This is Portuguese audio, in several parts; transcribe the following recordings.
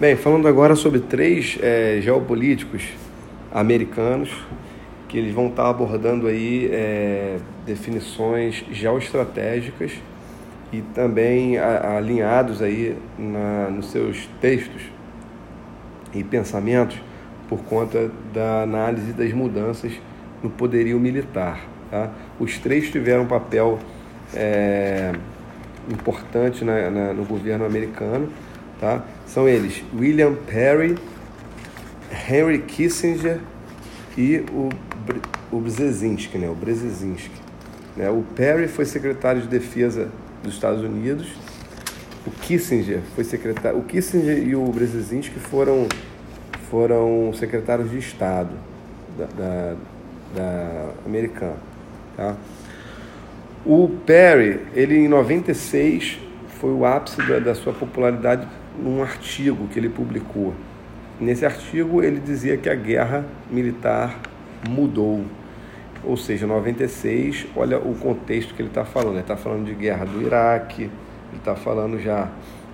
Bem, falando agora sobre três é, geopolíticos americanos que eles vão estar abordando aí é, definições geoestratégicas e também a, alinhados aí na, nos seus textos e pensamentos por conta da análise das mudanças no poderio militar. Tá? Os três tiveram um papel é, importante na, na, no governo americano Tá? São eles William Perry, Henry Kissinger e o, o Brzezinski, né? o Brzezinski. Né? O Perry foi secretário de defesa dos Estados Unidos, o Kissinger foi secretário, o Kissinger e o Brzezinski foram foram secretários de Estado da, da, da americana, tá? O Perry, ele em 96 foi o ápice da, da sua popularidade num artigo que ele publicou. Nesse artigo ele dizia que a guerra militar mudou. Ou seja, 96, olha o contexto que ele está falando. Ele está falando de guerra do Iraque, ele está falando já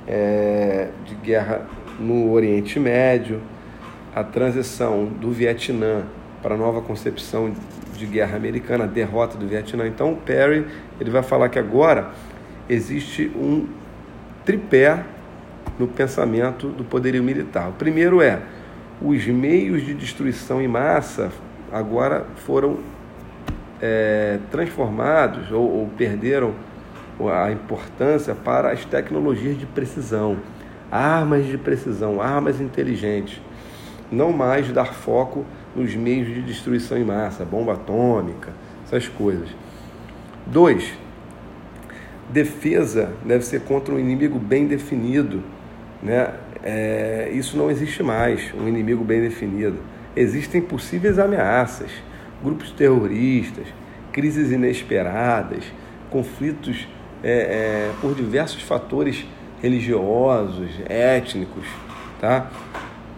é, de guerra no Oriente Médio, a transição do Vietnã para a nova concepção de guerra americana, a derrota do Vietnã. Então, Perry ele vai falar que agora existe um tripé no pensamento do poderio militar. O primeiro é os meios de destruição em massa agora foram é, transformados ou, ou perderam a importância para as tecnologias de precisão, armas de precisão, armas inteligentes. Não mais dar foco nos meios de destruição em massa, bomba atômica, essas coisas. Dois, defesa deve ser contra um inimigo bem definido né? É, isso não existe mais, um inimigo bem definido. Existem possíveis ameaças, grupos terroristas, crises inesperadas, conflitos é, é, por diversos fatores religiosos, étnicos, tá?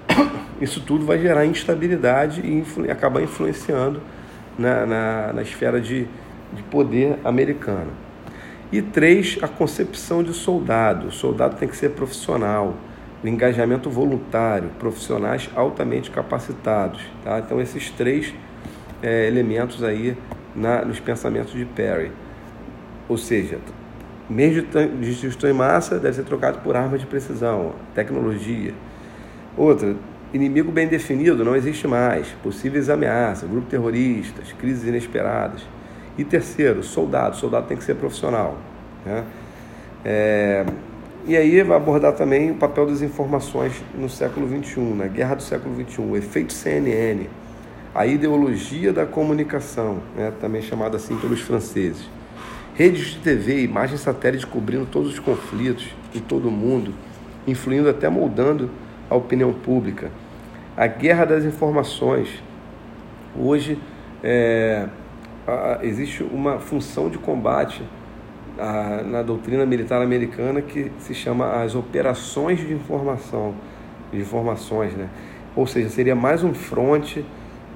Isso tudo vai gerar instabilidade e influ acabar influenciando na, na, na esfera de, de poder americano. E três, a concepção de soldado. O soldado tem que ser profissional, engajamento voluntário, profissionais altamente capacitados. Tá? Então, esses três é, elementos aí na, nos pensamentos de Perry. Ou seja, meio de destruição em massa deve ser trocado por armas de precisão, tecnologia. Outra, inimigo bem definido não existe mais, possíveis ameaças, grupos terroristas, crises inesperadas. E terceiro, soldado. Soldado tem que ser profissional. Né? É, e aí vai abordar também o papel das informações no século XXI, na guerra do século XXI, o efeito CNN, a ideologia da comunicação, né? também chamada assim pelos franceses. Redes de TV, imagens satélites cobrindo todos os conflitos em todo o mundo, influindo até moldando a opinião pública. A guerra das informações. Hoje, é, existe uma função de combate a, na doutrina militar americana que se chama as operações de informação, de informações, né? Ou seja, seria mais um fronte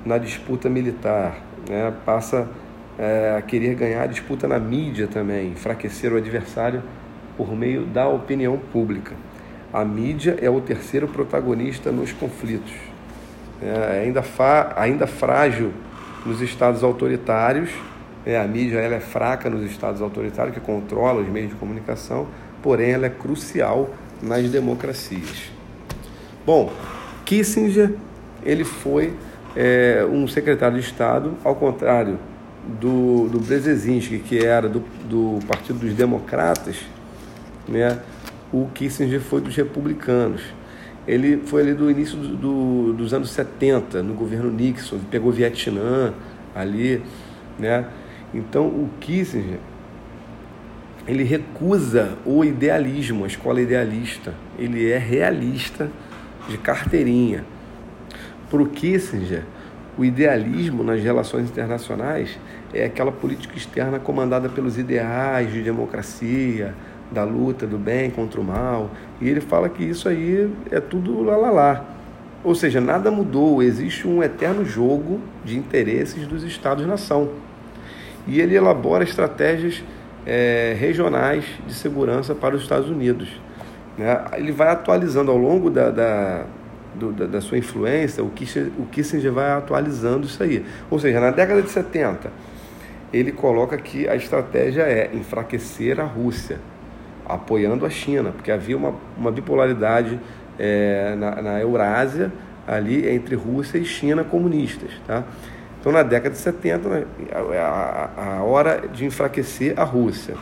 na disputa militar, né? Passa é, a querer ganhar a disputa na mídia também, enfraquecer o adversário por meio da opinião pública. A mídia é o terceiro protagonista nos conflitos. É, ainda, fa, ainda frágil nos estados autoritários, a mídia ela é fraca nos estados autoritários que controlam os meios de comunicação, porém ela é crucial nas democracias. Bom, Kissinger ele foi é, um secretário de Estado, ao contrário do, do Brzezinski, que era do, do Partido dos Democratas, né? o Kissinger foi dos republicanos. Ele foi ali do início do, do, dos anos 70, no governo Nixon, pegou Vietnã ali, né? Então o Kissinger ele recusa o idealismo, a escola idealista. Ele é realista de carteirinha. Para o Kissinger, o idealismo nas relações internacionais é aquela política externa comandada pelos ideais de democracia, da luta do bem contra o mal. E ele fala que isso aí é tudo lá lá lá. Ou seja, nada mudou, existe um eterno jogo de interesses dos Estados-nação. E ele elabora estratégias é, regionais de segurança para os Estados Unidos. Né? Ele vai atualizando ao longo da, da, do, da, da, sua influência, o Kissinger, o Kissinger vai atualizando isso aí. Ou seja, na década de 70, ele coloca que a estratégia é enfraquecer a Rússia, apoiando a China, porque havia uma, uma bipolaridade é, na, na Eurásia, ali entre Rússia e China comunistas. Tá? Então, na década de 70, né, a, a hora de enfraquecer a Rússia.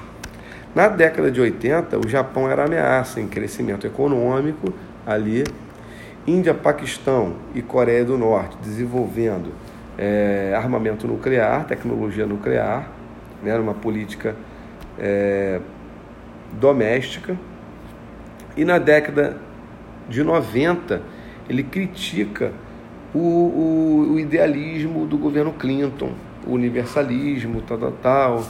Na década de 80, o Japão era ameaça em crescimento econômico ali. Índia, Paquistão e Coreia do Norte desenvolvendo é, armamento nuclear, tecnologia nuclear, né, uma política é, doméstica. E na década de 90, ele critica o, o, o idealismo do governo Clinton, o universalismo, tal, tal, tal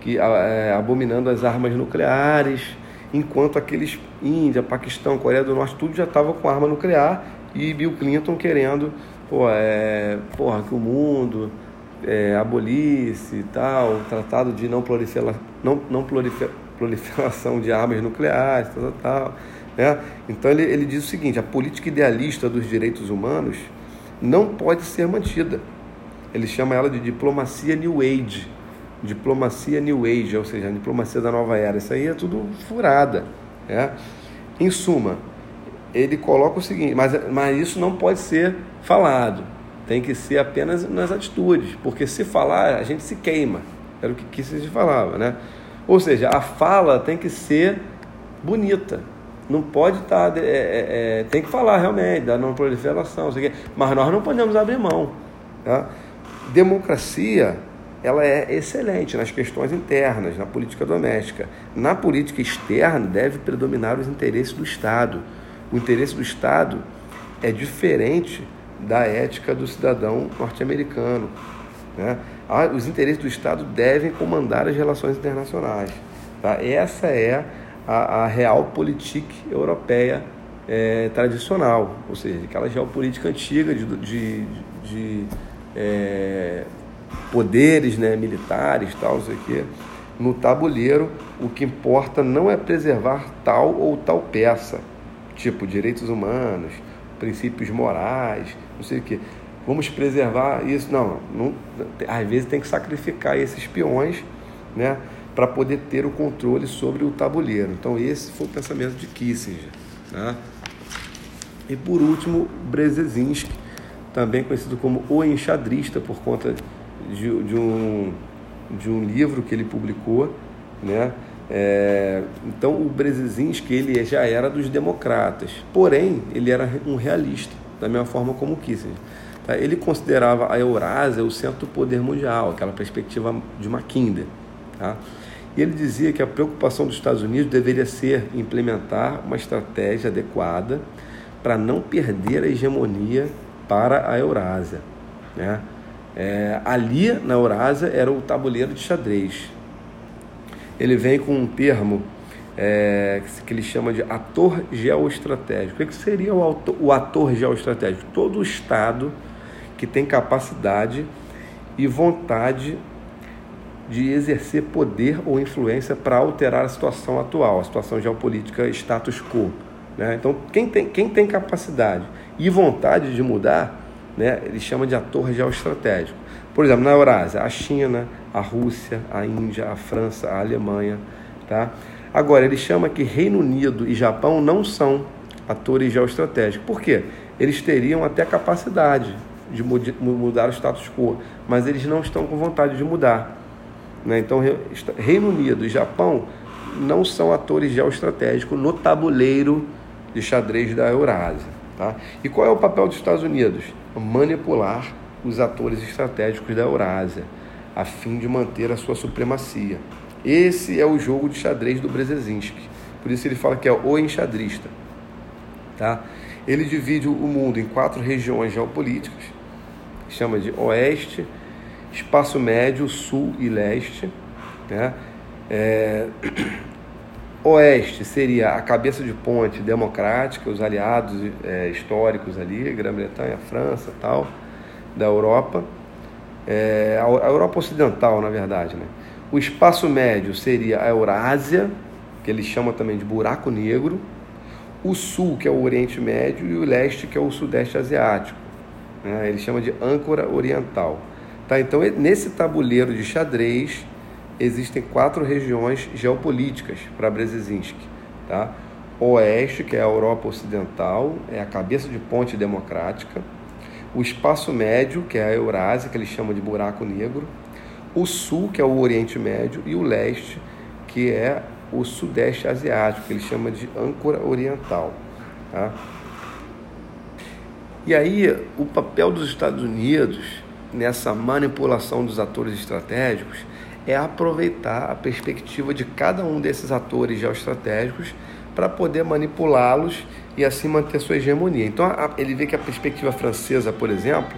que, é, abominando as armas nucleares, enquanto aqueles Índia, Paquistão, Coreia do Norte, tudo já estava com arma nuclear e Bill Clinton querendo pô, é, porra, que o mundo é, abolisse tal, tratado de não, prolifera, não, não prolifer, proliferação de armas nucleares, tal, tal, tal né? Então ele, ele diz o seguinte: a política idealista dos direitos humanos não pode ser mantida. Ele chama ela de diplomacia New Age. Diplomacia New Age, ou seja, a diplomacia da nova era. Isso aí é tudo furada. Né? Em suma, ele coloca o seguinte: mas, mas isso não pode ser falado, tem que ser apenas nas atitudes, porque se falar, a gente se queima. Era o que Kissinger falava, né? Ou seja, a fala tem que ser bonita, não pode estar. Tá, é, é, é, tem que falar realmente da não proliferação, mas nós não podemos abrir mão. Tá? Democracia ela é excelente nas questões internas, na política doméstica. Na política externa deve predominar os interesses do Estado. O interesse do Estado é diferente da ética do cidadão norte-americano. Né? Ah, os interesses do Estado devem comandar as relações internacionais. Tá? Essa é a, a realpolitik europeia é, tradicional, ou seja, aquela geopolítica antiga de, de, de é, poderes né, militares, tal, isso aqui. No tabuleiro, o que importa não é preservar tal ou tal peça, tipo direitos humanos, princípios morais, não sei o que. Vamos preservar isso. Não, não, às vezes tem que sacrificar esses peões, né? Para poder ter o controle sobre o tabuleiro. Então, esse foi o pensamento de Kissinger. Né? E por último, Brzezinski, também conhecido como o enxadrista, por conta de, de, um, de um livro que ele publicou. Né? É, então, o Brzezinski ele já era dos democratas, porém, ele era um realista, da mesma forma como Kissinger. Tá? Ele considerava a Eurásia o centro do poder mundial, aquela perspectiva de Mackinder. Tá? E ele dizia que a preocupação dos Estados Unidos deveria ser implementar uma estratégia adequada para não perder a hegemonia para a Eurásia. Né? É, ali na Eurásia era o tabuleiro de xadrez. Ele vem com um termo é, que ele chama de ator geoestratégico. O que seria o, o ator geoestratégico? Todo Estado que tem capacidade e vontade de exercer poder ou influência para alterar a situação atual, a situação geopolítica status quo. Né? Então, quem tem, quem tem capacidade e vontade de mudar, né, ele chama de ator geoestratégico. Por exemplo, na Eurásia, a China, a Rússia, a Índia, a França, a Alemanha. Tá? Agora, ele chama que Reino Unido e Japão não são atores geoestratégicos. Por quê? Eles teriam até capacidade de mudar o status quo, mas eles não estão com vontade de mudar. Né? Então, Reino Unido e Japão não são atores geoestratégicos no tabuleiro de xadrez da Eurásia. Tá? E qual é o papel dos Estados Unidos? Manipular os atores estratégicos da Eurásia, a fim de manter a sua supremacia. Esse é o jogo de xadrez do Brzezinski. Por isso ele fala que é o enxadrista. Tá? Ele divide o mundo em quatro regiões geopolíticas, chama de Oeste, espaço médio, sul e leste. Né? É... Oeste seria a cabeça de ponte democrática, os aliados é, históricos ali, Grã-Bretanha, França tal, da Europa. É, a Europa Ocidental, na verdade. Né? O espaço médio seria a Eurásia, que eles chamam também de buraco negro. o sul, que é o Oriente Médio, e o leste, que é o Sudeste Asiático. Né? Ele chama de âncora oriental. Tá? Então, nesse tabuleiro de xadrez, existem quatro regiões geopolíticas para Brzezinski. Tá? Oeste, que é a Europa Ocidental, é a cabeça de ponte democrática. O espaço médio, que é a Eurásia, que ele chama de buraco negro. O sul, que é o Oriente Médio. E o leste, que é o Sudeste Asiático, que ele chama de âncora oriental. Tá? E aí, o papel dos Estados Unidos nessa manipulação dos atores estratégicos é aproveitar a perspectiva de cada um desses atores geoestratégicos para poder manipulá-los e assim manter sua hegemonia. Então, ele vê que a perspectiva francesa, por exemplo,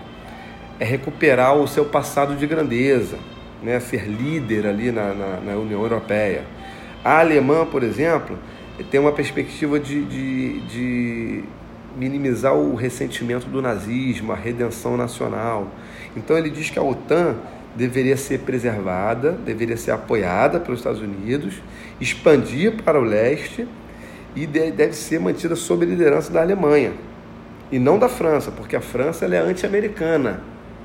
é recuperar o seu passado de grandeza, né? ser líder ali na, na, na União Europeia. A alemã, por exemplo, tem uma perspectiva de, de, de minimizar o ressentimento do nazismo, a redenção nacional. Então ele diz que a OTAN deveria ser preservada, deveria ser apoiada pelos Estados Unidos, expandir para o leste e deve ser mantida sob a liderança da Alemanha e não da França, porque a França é anti-americana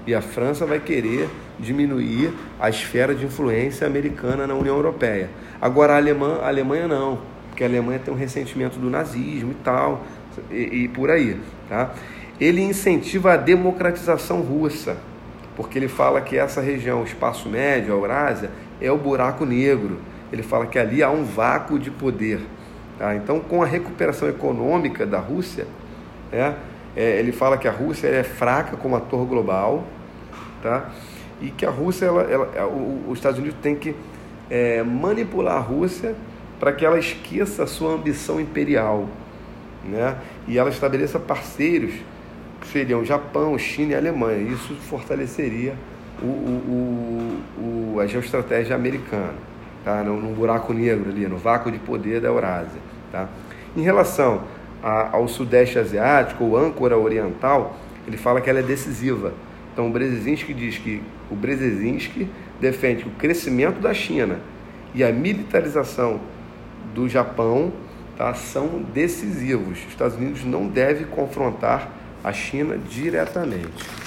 e a França vai querer diminuir a esfera de influência americana na União Europeia. Agora a, Alemã, a Alemanha não, porque a Alemanha tem um ressentimento do nazismo e tal, e, e por aí. Tá? Ele incentiva a democratização russa, porque ele fala que essa região, o espaço médio, a Eurásia, é o buraco negro. Ele fala que ali há um vácuo de poder. Tá? Então, com a recuperação econômica da Rússia, é, é, ele fala que a Rússia é fraca como ator global, tá? e que a Rússia, ela, ela, é, os Estados Unidos tem que é, manipular a Rússia para que ela esqueça a sua ambição imperial né? e ela estabeleça parceiros que seriam Japão, China e Alemanha. Isso fortaleceria o, o, o, a geoestratégia americana, tá? no, no, buraco negro ali, no vácuo de poder da Eurásia. Tá? Em relação a, ao Sudeste Asiático, ou âncora oriental, ele fala que ela é decisiva. Então, o Brzezinski diz que o Brzezinski defende que o crescimento da China e a militarização do Japão tá, são decisivos. Os Estados Unidos não devem confrontar a China diretamente.